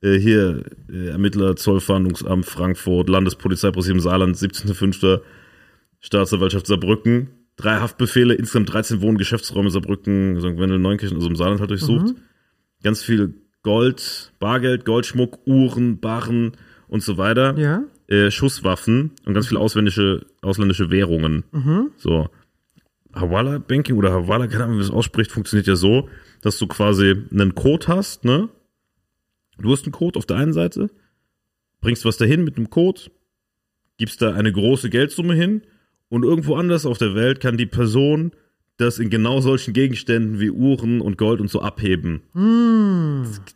Äh, hier, äh, Ermittler, Zollfahndungsamt Frankfurt, Landespolizeipräsidium Saarland, 17.05. Staatsanwaltschaft Saarbrücken. Drei Haftbefehle, insgesamt 13 Wohn- Geschäftsräume Saarbrücken, St. Wendel, Neunkirchen, also im Saarland halt durchsucht. Ganz viel Gold, Bargeld, Goldschmuck, Uhren, Barren und so weiter. Ja. Äh, Schusswaffen und ganz viele ausländische, ausländische Währungen. So. Hawala Banking oder Hawala, keine Ahnung, wie man das ausspricht, funktioniert ja so, dass du quasi einen Code hast, ne? Du hast einen Code auf der einen Seite, bringst was dahin mit einem Code, gibst da eine große Geldsumme hin und irgendwo anders auf der Welt kann die Person das in genau solchen Gegenständen wie Uhren und Gold und so abheben.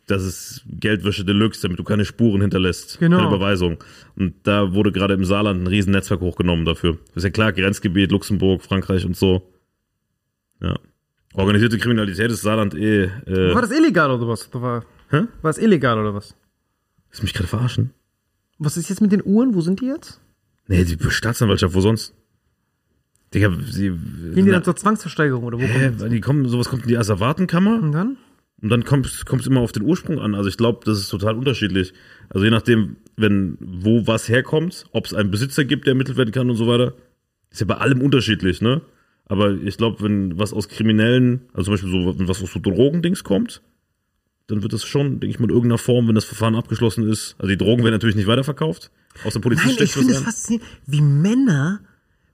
Das ist Geldwäsche Deluxe, damit du keine Spuren hinterlässt. Genau. Keine Überweisung. Und da wurde gerade im Saarland ein riesen Netzwerk hochgenommen dafür. ist ja klar, Grenzgebiet, Luxemburg, Frankreich und so. Ja. Organisierte Kriminalität ist Saarland eh. Äh, War das illegal oder was? War, Hä? war es illegal oder was? Willst du mich gerade verarschen? Was ist jetzt mit den Uhren? Wo sind die jetzt? Nee, die Staatsanwaltschaft, wo sonst? Digga, sie. Gehen die dann zur Zwangsversteigerung oder wo? Hä, die kommen, sowas kommt in die Asservatenkammer Und dann? und dann kommt es immer auf den Ursprung an. Also ich glaube, das ist total unterschiedlich. Also je nachdem, wenn wo was herkommt, ob es einen Besitzer gibt, der ermittelt werden kann und so weiter, ist ja bei allem unterschiedlich, ne? Aber ich glaube, wenn was aus kriminellen, also zum Beispiel so, wenn was aus so Drogendings kommt, dann wird das schon, denke ich mal, in irgendeiner Form, wenn das Verfahren abgeschlossen ist. Also die Drogen werden natürlich nicht weiterverkauft. Aus der Polizei Nein, ich finde es faszinierend, wie Männer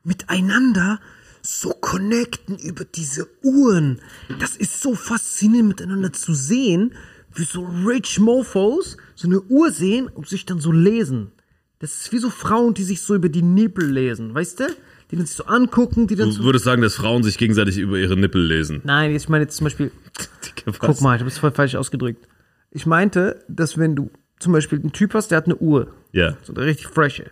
miteinander so connecten über diese Uhren. Das ist so faszinierend miteinander zu sehen, wie so Rich Mofos so eine Uhr sehen und sich dann so lesen. Das ist wie so Frauen, die sich so über die Nippel lesen, weißt du? Die dann sich so angucken, die dann Du so... würdest sagen, dass Frauen sich gegenseitig über ihre Nippel lesen. Nein, ich meine jetzt zum Beispiel, Was? guck mal, ich habe es voll falsch ausgedrückt. Ich meinte, dass wenn du zum Beispiel einen Typ hast, der hat eine Uhr, Ja, so eine richtig frische,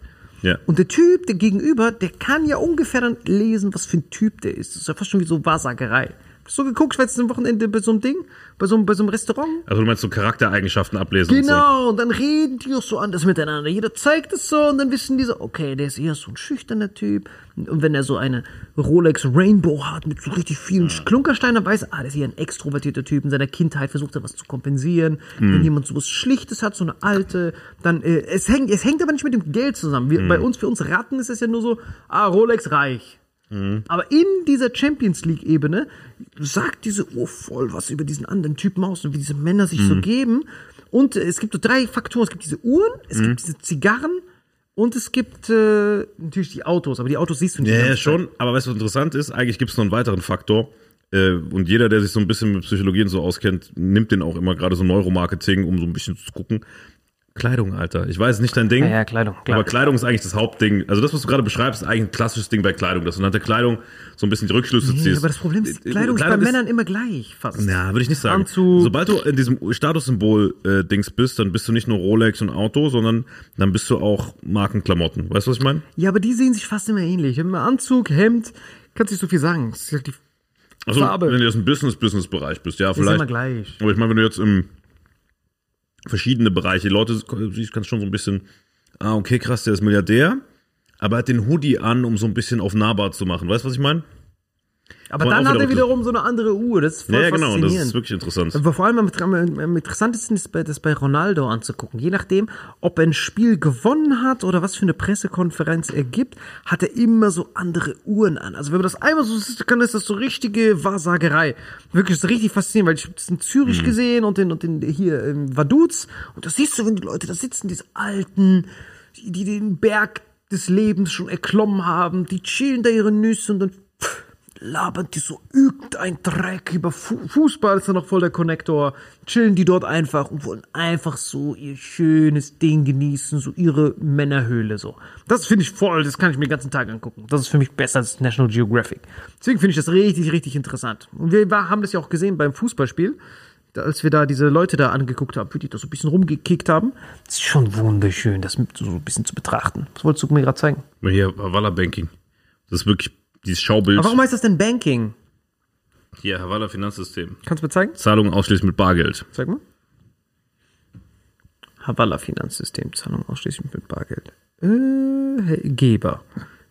ja. Und der Typ, der gegenüber, der kann ja ungefähr dann lesen, was für ein Typ der ist. Das ist ja fast schon wie so Wahrsagerei. Hast du so geguckt, ich war jetzt am Wochenende bei so einem Ding, bei so, einem- bei so einem Restaurant? Also du meinst so Charaktereigenschaften ablesen und so. Genau, und dann reden die auch so anders miteinander. Jeder zeigt es so und dann wissen die so, okay, der ist eher so ein schüchterner Typ. Und wenn er so eine Rolex Rainbow hat mit so richtig vielen Klunkersteinen, weiß er, ah, der ist eher ein extrovertierter Typ. In seiner Kindheit versucht er was zu kompensieren. Wenn jemand so was Schlichtes hat, so eine alte, dann, äh, es hängt, es hängt aber nicht mit dem Geld zusammen. Wir, Bei uns, für uns Ratten ist es ja nur so, ah, Rolex reich. Aber in dieser Champions League-Ebene sagt diese Uhr voll was über diesen anderen Typen aus und wie diese Männer sich so geben. Und äh, es gibt so drei Faktoren. Es gibt diese Uhren, es gibt diese Zigarren und es gibt äh, natürlich die Autos. Aber die Autos siehst du nicht. Ja, ja, schon. Aber weißt du, was interessant ist? Eigentlich gibt es noch einen weiteren Faktor. Äh, Und jeder, der sich so ein bisschen mit Psychologie und so auskennt, nimmt den auch immer gerade so Neuromarketing, um so ein bisschen zu gucken. Kleidung, Alter. Ich weiß, nicht dein Ding. Ja, ja, Kleidung, klar. Aber Kleidung ist eigentlich das Hauptding. Also das, was du gerade beschreibst, ist eigentlich ein klassisches Ding bei Kleidung, dass du nach der Kleidung so ein bisschen die Rückschlüsse Zeit. ziehst. Nee, aber das Problem ist, die Äh, Kleidung, ist bei Kleidung Männern immer gleich fast. Ja, würde ich nicht sagen. Anzug. Sobald du in diesem Statussymbol-Dings bist, dann bist du nicht nur Rolex und Auto, sondern dann bist du auch Markenklamotten. Weißt du, was ich meine? Ja, aber die sehen sich fast immer ähnlich. Immer Anzug, Hemd, kannst nicht so viel sagen. Das ist halt die Also, Farbe. wenn du jetzt im Business-Business-Bereich bist, ja, ist vielleicht. immer gleich. Aber ich meine, wenn du jetzt im verschiedene Bereiche, Leute siehst, kannst schon so ein bisschen, ah, okay, krass, der ist Milliardär, aber er hat den Hoodie an, um so ein bisschen auf nahbar zu machen. Weißt du, was ich meine? Aber dann hat er wieder- wiederum so eine andere Uhr. Das ist voll Ja, genau, das ist wirklich interessant. Aber vor allem am, am, interessantesten ist das bei Ronaldo anzugucken. Je nachdem, ob er ein Spiel gewonnen hat oder was für eine Pressekonferenz er gibt, hat er immer so andere Uhren an. Also wenn man das einmal so sieht, kann ist das so richtige Wahrsagerei. Wirklich so richtig faszinierend, weil ich habe das in Zürich Mhm. gesehen und in, und in hier in Vaduz und das siehst du, wenn die Leute da sitzen, diese alten, die, die den Berg des Lebens schon erklommen haben, die chillen da ihre Nüsse und dann pff, labern die so irgendein Dreck über Fu Fußball ist ja noch voll der Konnektor. Chillen die dort einfach und wollen einfach so ihr schönes Ding genießen, so ihre Männerhöhle so. Das finde ich voll, das kann ich mir den ganzen Tag angucken. Das ist für mich besser als National Geographic. Deswegen finde ich das richtig, richtig interessant. Und wir haben das ja auch gesehen beim Fußballspiel. Da, als wir da diese Leute da angeguckt haben, wie die da so ein bisschen rumgekickt haben. Das ist schon wunderschön, das so ein bisschen zu betrachten. Was wolltest du mir gerade zeigen? Hier, Havala Banking. Das ist wirklich dieses Schaubild. Aber warum heißt das denn Banking? Hier, Havala Finanzsystem. Kannst du mir zeigen? Zahlungen ausschließlich mit Bargeld. Zeig mal. Havala Finanzsystem, Zahlung ausschließlich mit Bargeld. Äh, Geber.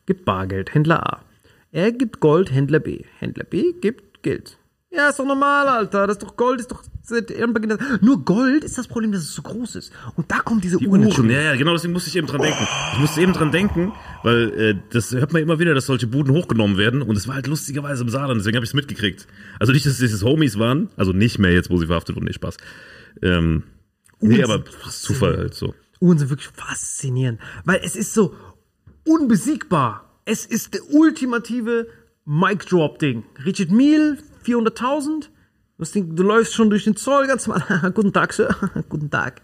gibt Bargeld, Händler A. Er gibt Gold, Händler B. Händler B gibt Geld. Ja, ist doch normal, Alter. Das ist doch Gold, ist doch. Nur Gold ist das Problem, dass es so groß ist. Und da kommt diese Die Uhr. Uhren, ja, ja, genau, deswegen musste ich eben dran denken. Ich musste eben dran denken, weil äh, das hört man immer wieder, dass solche Buden hochgenommen werden und es war halt lustigerweise im Saarland, deswegen habe ich es mitgekriegt. Also nicht, dass es Homies waren, also nicht mehr jetzt, wo sie verhaftet wurden, nee, Spaß. Ähm, nee, aber Zufall halt so. Uhren sind wirklich faszinierend, weil es ist so unbesiegbar. Es ist der ultimative Mic Drop Ding. Richard Mille, 400.000. Das Ding, du läufst schon durch den Zoll ganz mal. Guten Tag, Sir. Guten Tag.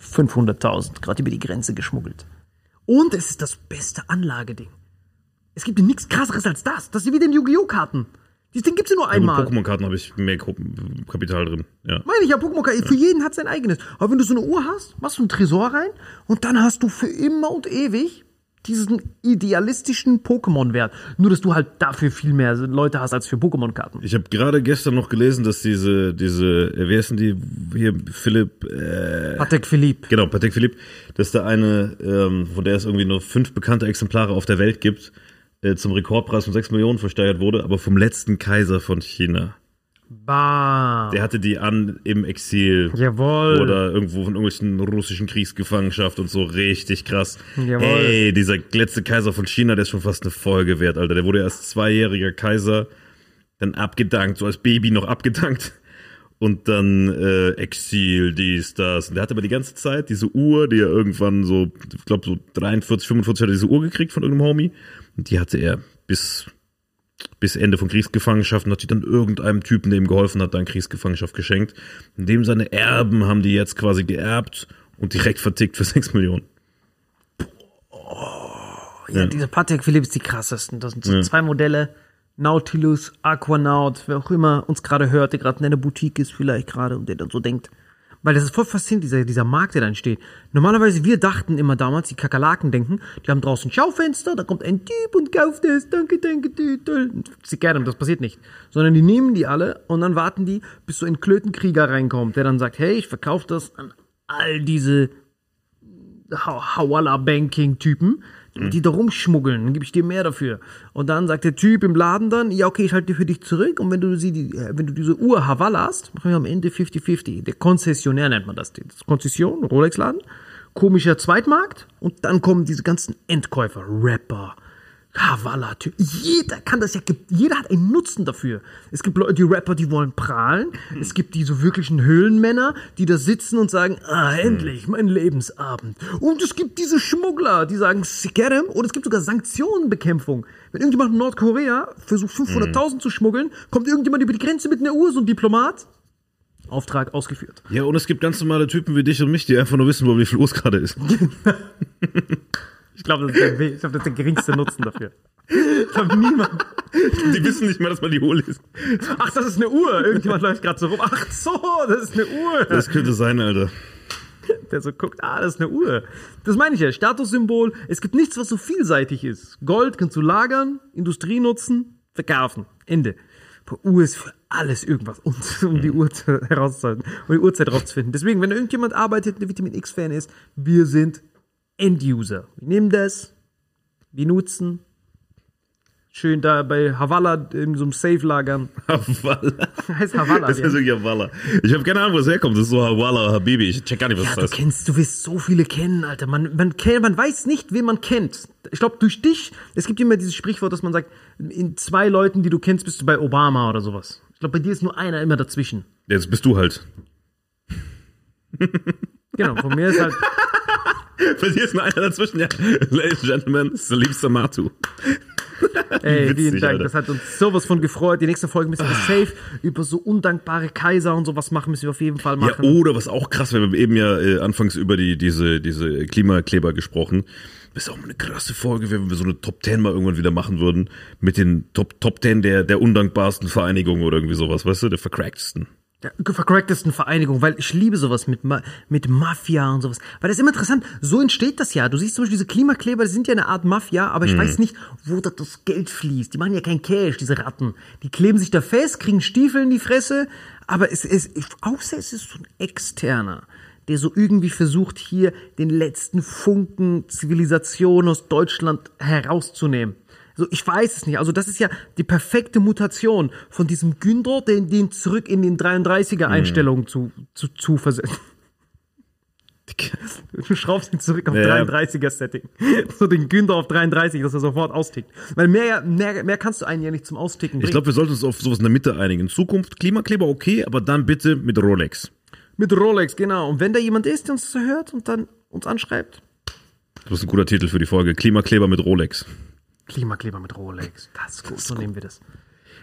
500.000, gerade über die Grenze geschmuggelt. Und es ist das beste Anlageding. Es gibt ja nichts krasseres als das. Das ist wie den Yu-Gi-Oh! Karten. Dieses Ding gibt's ja nur Mit einmal. Pokémon-Karten habe ich mehr Kapital drin. Ja. Meine ich ja, Pokémon Karten. Für jeden hat sein eigenes. Aber wenn du so eine Uhr hast, machst du einen Tresor rein und dann hast du für immer und ewig diesen idealistischen Pokémon-Wert. Nur, dass du halt dafür viel mehr Leute hast als für Pokémon-Karten. Ich habe gerade gestern noch gelesen, dass diese, diese, äh, wer ist denn die, hier, Philipp, äh, Patek Philippe. Genau, Patek Philippe, dass da eine, ähm, von der es irgendwie nur fünf bekannte Exemplare auf der Welt gibt, äh, zum Rekordpreis von 6 Millionen versteigert wurde, aber vom letzten Kaiser von China. Bam. Der hatte die an im Exil. Jawohl. Oder irgendwo von irgendwelchen russischen Kriegsgefangenschaft und so richtig krass. Jawohl. Ey, dieser letzte Kaiser von China, der ist schon fast eine Folge wert, Alter. Der wurde erst zweijähriger Kaiser, dann abgedankt, so als Baby noch abgedankt. Und dann äh, Exil, dies, das. Und der hat aber die ganze Zeit diese Uhr, die er irgendwann so, ich glaube so 43, 45 hat er diese Uhr gekriegt von irgendeinem Homie. Und die hatte er bis, bis Ende von Kriegsgefangenschaft und hat die dann irgendeinem Typen, der ihm geholfen hat, dann Kriegsgefangenschaft geschenkt. Und dem seine Erben haben die jetzt quasi geerbt und direkt vertickt für 6 Millionen. Ja, diese Patek ist die krassesten. Das sind so zwei Modelle. Nautilus, Aquanaut, wer auch immer uns gerade hört, der gerade in einer Boutique ist vielleicht gerade und der dann so denkt. Weil das ist voll faszinierend, dieser, dieser Markt, der da entsteht. Normalerweise, wir dachten immer damals, die Kakerlaken denken, die haben draußen Schaufenster, da kommt ein Typ und kauft es, danke, danke, toll. Sie gerne, das passiert nicht. Sondern die nehmen die alle und dann warten die, bis so ein Klötenkrieger reinkommt, der dann sagt, hey, ich verkaufe das an all diese Ha- Hawala-Banking-Typen, die da rumschmuggeln, dann gebe ich dir mehr dafür. Und dann sagt der Typ im Laden dann, ja, okay, ich halte die für dich zurück und wenn du sie, die, äh, wenn du diese Uhr Havala hast, machen wir am Ende 50-50. Der Konzessionär nennt man das. Das Konzession, Rolex-Laden, komischer Zweitmarkt und dann kommen diese ganzen Endkäufer, Rapper, Havala, Typ. Jeder kann das ja, jeder hat einen Nutzen dafür. Es gibt Leute, die Rapper, die wollen prahlen. Es gibt die so wirklichen Höhlenmänner, die da sitzen und sagen, ah, endlich, mein Lebensabend. Und es gibt diese Schmuggler, die sagen, Sikerem. Und es gibt sogar Sanktionenbekämpfung. Wenn irgendjemand in Nordkorea versucht, 500.000 zu schmuggeln, kommt irgendjemand über die Grenze mit einer Uhr, so ein Diplomat. Auftrag ausgeführt. Ja, und es gibt ganz normale Typen wie dich und mich, die einfach nur wissen wollen, wie viel Uhr es gerade ist. Ich glaube, das, ist der ich glaube, das ist der geringste Nutzen dafür. Ich glaube, niemand. Die wissen nicht mal, dass man die Uhr liest. Ach, das ist eine Uhr. Irgendjemand läuft gerade so rum. Ach so, das ist eine Uhr. Das könnte sein, Alter. der so guckt, ah, das ist eine Uhr. Das meine ich ja, Statussymbol. Es gibt nichts, was so vielseitig ist. Gold kannst du lagern, Industrie nutzen, verkaufen. Ende. Aber Uhr ist für alles irgendwas, um, um die Uhr zu, herauszuhalten, um die Uhrzeit rauszufinden. Deswegen, wenn irgendjemand arbeitet, der Vitamin X-Fan ist, wir sind End-User. Wir nehmen das, wir nutzen, schön da bei Havala in so einem Safe lagern. Havala. Heißt Havala. Das ist wirklich Havala. Ich habe keine Ahnung, wo es herkommt. Das ist so Havala, Habibi. Ich check gar nicht, was Ja, du das heißt. kennst, du wirst so viele kennen, Alter. Man, man, kennt, man weiß nicht, wen man kennt. Ich glaube, durch dich, es gibt immer dieses Sprichwort, dass man sagt, in zwei Leuten, die du kennst, bist du bei Obama oder sowas. Ich glaube, bei dir ist nur einer immer dazwischen. Jetzt bist du halt. Genau, von mir ist halt, Bei dir ist nur einer dazwischen, ja. Ladies and Gentlemen, Salim Samatu. ey, witzig, vielen Dank. Alter. Das hat uns sowas von gefreut. Die nächste Folge müssen wir safe über so undankbare Kaiser und sowas machen, müssen wir auf jeden Fall Ja, machen. oder was auch krass, wir haben eben ja äh, anfangs über die, diese, diese Klimakleber gesprochen. Das ist auch mal eine krasse Folge, wenn wir so eine Top 10 mal irgendwann wieder machen würden. Mit den Top, Top 10 der, der undankbarsten Vereinigungen oder irgendwie sowas, weißt du, der vercracktesten. Der verkorrektesten Vereinigung, weil ich liebe sowas mit, Ma mit Mafia und sowas. Weil das ist immer interessant, so entsteht das ja. Du siehst zum Beispiel diese Klimakleber, die sind ja eine Art Mafia, aber ich weiß nicht, wo da das Geld fließt. Die machen ja kein Cash, diese Ratten. Die kleben sich da fest, kriegen Stiefel in die Fresse, aber es ist, außer es ist so ein externer, der so irgendwie versucht, hier den letzten Funken Zivilisation aus Deutschland herauszunehmen. Also ich weiß es nicht. Also das ist ja die perfekte Mutation von diesem Günther, den, den zurück in den 33er Einstellungen zu, zu, zu versetzen. Du schraubst ihn zurück auf Ja, ja. 33er Setting. So den Günther auf 33, dass er sofort austickt. Weil mehr, mehr, mehr kannst du einen ja nicht zum Austicken bringen. Ich glaube, wir sollten uns auf sowas in der Mitte einigen. In Zukunft Klimakleber okay, aber dann bitte mit Rolex. Mit Rolex, genau. Und wenn da jemand ist, der uns das hört und dann uns anschreibt, Das ist ein guter Titel für die Folge. Klimakleber mit Rolex. Klimakleber mit Rolex. Das ist gut, so nehmen wir das.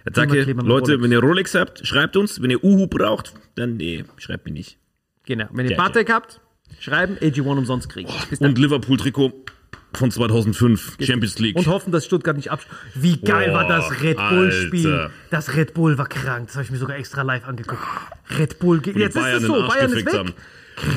Danke, Klimakleber mit Leute, Rolex. wenn ihr Rolex habt, schreibt uns. Wenn ihr Uhu braucht, dann nee, schreibt mir nicht. Genau. Wenn ihr Ja, Bartek habt, schreiben, AG1 umsonst kriegen. Dann. Und Liverpool-Trikot von 2005, Champions League. Und hoffen, dass Stuttgart nicht absch... Wie geil war das Red Bull-Spiel? Das Red Bull war krank. Das habe ich mir sogar extra live angeguckt. Red Bull... ge- Jetzt ist Bayern es den so. Bayern ist weg. haben.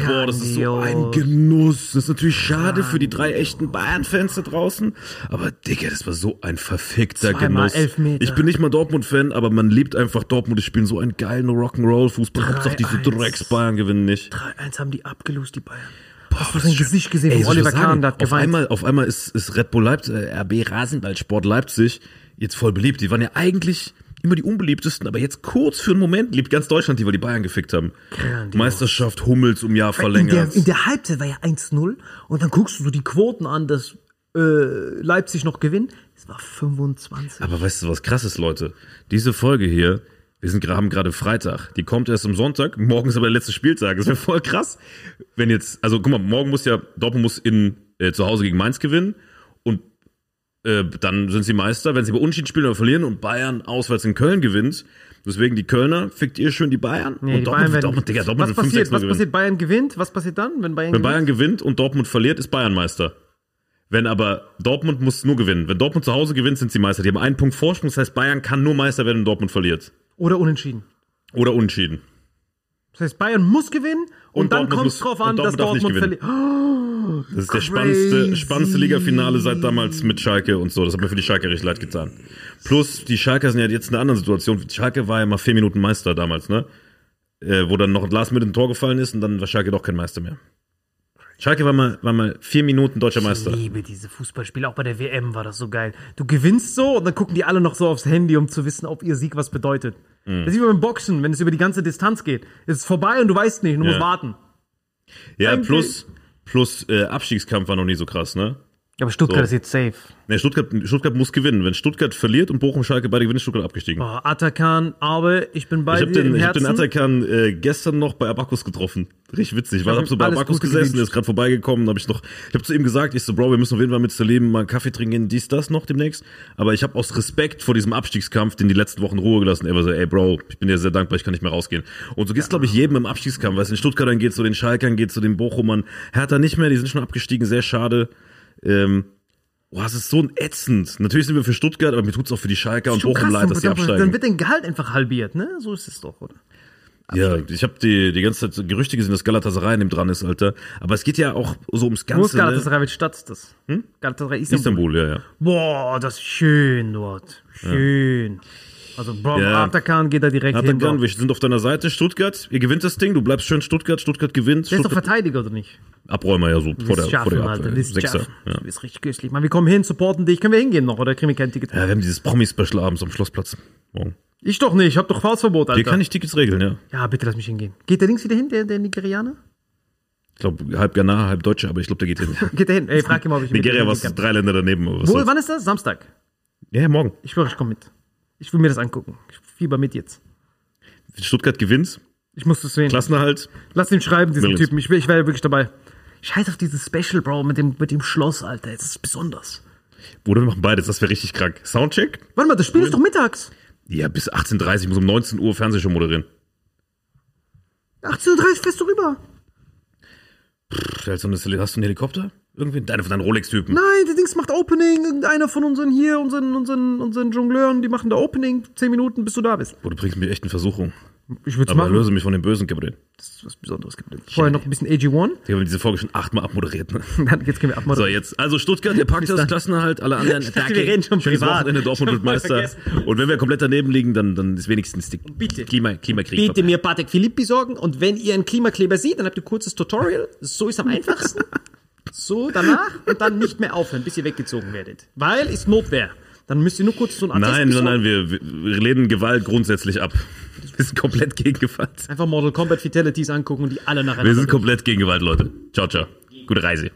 Boah, das ist so ein. Genuss. Das ist natürlich schade für die drei echten Bayern-Fans da draußen. Aber Digga, das war so ein verfickter Zweimal Genuss. Elfmeter. Ich bin nicht mal Dortmund-Fan, aber man liebt einfach Dortmund. Die spielen so einen geilen Rock'n'Roll-Fußball. Hauptsache diese 3-1. Drecks-Bayern gewinnen nicht. 3-1 haben die abgelost, die Bayern. Hast du sein Gesicht gesehen Ey, Oliver? Kahn? Der hat auf geweint. einmal, auf einmal ist, ist Red Bull Leipzig, äh, RB Rasenballsport Leipzig jetzt voll beliebt. Die waren ja eigentlich immer die unbeliebtesten, aber jetzt kurz für einen Moment liebt ganz Deutschland die, weil die Bayern gefickt haben. Grandios. Meisterschaft Hummels um Jahr in, der, verlängert. in der Halbzeit war ja 1-0 und dann guckst du so die Quoten an, dass äh, Leipzig noch gewinnt. Es war 25. Aber weißt du, was krass ist, Leute? Diese Folge hier, wir sind, haben gerade Freitag. Die kommt erst am Sonntag. Morgen ist aber der letzte Spieltag. Das wäre voll krass. Wenn jetzt, also guck mal, morgen muss ja, Dortmund muss in, äh, zu Hause gegen Mainz gewinnen. Äh, dann sind sie Meister. Wenn sie bei Unentschieden spielen oder verlieren und Bayern auswärts in Köln gewinnt, deswegen die Kölner, fickt ihr schön die Bayern. Nee, und die Dortmund, Bayern Dortmund, Digga, Dortmund was 5, passiert? 6 Was passiert? Bayern gewinnt. Was passiert dann, wenn Bayern Wenn gewinnt? Bayern gewinnt und Dortmund verliert, ist Bayern Meister. Wenn aber Dortmund muss nur gewinnen. Wenn Dortmund zu Hause gewinnt, sind sie Meister. Die haben einen Punkt Vorsprung. Das heißt, Bayern kann nur Meister werden, wenn Dortmund verliert. Oder unentschieden. Oder unentschieden. Das heißt, Bayern muss gewinnen und, Und dann kommt es drauf an, dass Dortmund nicht Dortmund verliert. Das ist der Crazy. spannendste, spannendste Ligafinale seit damals mit Schalke und so. Das hat mir für die Schalke richtig leid getan. Plus, die Schalker sind ja jetzt in einer anderen Situation. Schalke war ja mal vier Minuten Meister damals, ne? Äh, wo dann noch ein Glas mit ein Tor gefallen ist und dann war Schalke doch kein Meister mehr. Schalke war mal, war mal vier Minuten deutscher Meister. Ich liebe diese Fußballspiele. Auch bei der WM war das so geil. Du gewinnst so und dann gucken die alle noch so aufs Handy, um zu wissen, ob ihr Sieg was bedeutet. Mhm. Das ist wie beim Boxen, wenn es über die ganze Distanz geht. Es ist vorbei und du weißt nicht, du musst Ja. warten. Ja, Eigentlich- plus, plus äh, Abstiegskampf war noch nie so krass, ne? Aber Stuttgart So. ist jetzt safe. Ne, Stuttgart, Stuttgart muss gewinnen. Wenn Stuttgart verliert und Bochum Schalke beide gewinnen, ist Stuttgart abgestiegen. Boah, Atakan, aber ich bin bei Ich habe dir den, ich hab den. Atakan äh, gestern noch bei Abakus getroffen. Richtig witzig. Ich war, hab hab so bei Abakus gesessen, der ist gerade vorbeigekommen. Hab ich noch, ich habe zu ihm gesagt, ich so, Bro, wir müssen auf jeden Fall mit Salim mal einen Kaffee trinken, gehen, dies, das noch demnächst. Aber ich habe aus Respekt vor diesem Abstiegskampf den die letzten Wochen Ruhe gelassen. Er war so, ey Bro, ich bin dir sehr dankbar, ich kann nicht mehr rausgehen. Und so geht's, glaube ich, jedem im Abstiegskampf. Weil es den Stuttgartern geht, so den Schalkern geht, so den Bochumern. Hertha nicht mehr, die sind schon abgestiegen, sehr schade. Ähm, Boah, es ist so ätzend. Natürlich sind wir für Stuttgart, aber mir tut's auch für die Schalker und Bochum leid, dass sie dann, dann absteigen. wird dein Gehalt einfach halbiert, ne? So ist es doch, oder? Ja, ich habe die, die ganze Zeit Gerüchte gesehen, dass Galatasaray neben dran ist, Alter. Aber es geht ja auch so ums Wo ist Ganze. Ne? Galatasaray? Welche Stadt ist das? Hm? Galatasaray Istanbul. Istanbul, ja, ja. Boah, das ist schön dort. Schön. Also, Bro, Ja. Atakan geht da direkt hin. Atakan, wir sind auf deiner Seite. Stuttgart, ihr gewinnt das Ding, du bleibst schön Stuttgart, Stuttgart gewinnt. Der ist doch Verteidiger, oder nicht? Abräumer, ja, so vor der, Wirst vor schaffen, der Alter. Abwehr. Sechser. schaffen. Ja. Du bist richtig köstlich. Mann, wir kommen hin, supporten dich. Können wir hingehen noch, oder kriegen wir kein Ticket? ja, wir haben dieses Promi-Special abends am Schlossplatz. Morgen. Ich doch nicht, ich hab doch Faustverbot, Alter. Hier kann ich Tickets regeln, ja. ja, bitte lass mich hingehen. Geht der links wieder hin, der, der Nigerianer? Ich glaube, halb Ghana, halb Deutsche, aber ich glaube, der geht nicht. Geht der hin? Ey, frag ihn mal, ob ich Nigeria war drei Länder daneben. Was Wo, wann ist das? Samstag. Ja, ja, morgen. Ich schwöre, ich komme mit. Ich will mir das angucken. Ich fieber mit jetzt. Stuttgart gewinnt, Ich muss das sehen. Klassenerhalt. Lass ihn schreiben, diesen. Typen. Ich, ich wäre wirklich dabei. Scheiß auf dieses Special, Bro, mit dem, mit dem Schloss, Alter. Das ist besonders. Bruder, wir machen beides, das wäre richtig krank. Soundcheck? Warte mal, das Spiel ist doch mittags. Ja, bis 18.30 Uhr, ich muss um 19 Uhr Fernsehshow moderieren. 18.30 Uhr fährst du rüber. Pff, hast du einen Helikopter? Irgendwie? Deine von deinen Rolex-Typen. Nein, der Dings macht Opening. Irgendeiner von unseren hier, unseren, unseren, unseren Jongleuren, die machen da Opening. Zehn Minuten, bis du da bist. Boah, du bringst mich echt in Versuchung. Ich würde es Aber machen. löse mich von dem bösen Gabriel. Das ist was Besonderes, Gabriel. Vorher noch ein bisschen AG1. Wir haben diese Folge schon achtmal abmoderiert. Ne? Jetzt können wir So, abmoderieren. jetzt, also Stuttgart, der packt das Klassenerhalt, alle anderen. dachte, wir reden schon Schönes privat. Wochenende, Dortmund wird Meister. Und wenn wir komplett daneben liegen, dann, dann ist wenigstens die Bitte. Klima, Klimakrieg Bitte vorbei. mir Patek Philippe besorgen und wenn ihr einen Klimakleber seht, dann habt ihr ein kurzes Tutorial. So ist am einfachsten. So danach und dann nicht mehr aufhören, bis ihr weggezogen werdet. Weil ist Notwehr. Dann müsst ihr nur kurz so einen Attest Nein, nein, nein, wir, wir lehnen Gewalt grundsätzlich ab. Wir sind komplett gegen Gewalt. Einfach Mortal Kombat Fatalities angucken und die alle nacheinander. Wir sind komplett gegen Gewalt, Leute. Ciao, ciao. Gute Reise.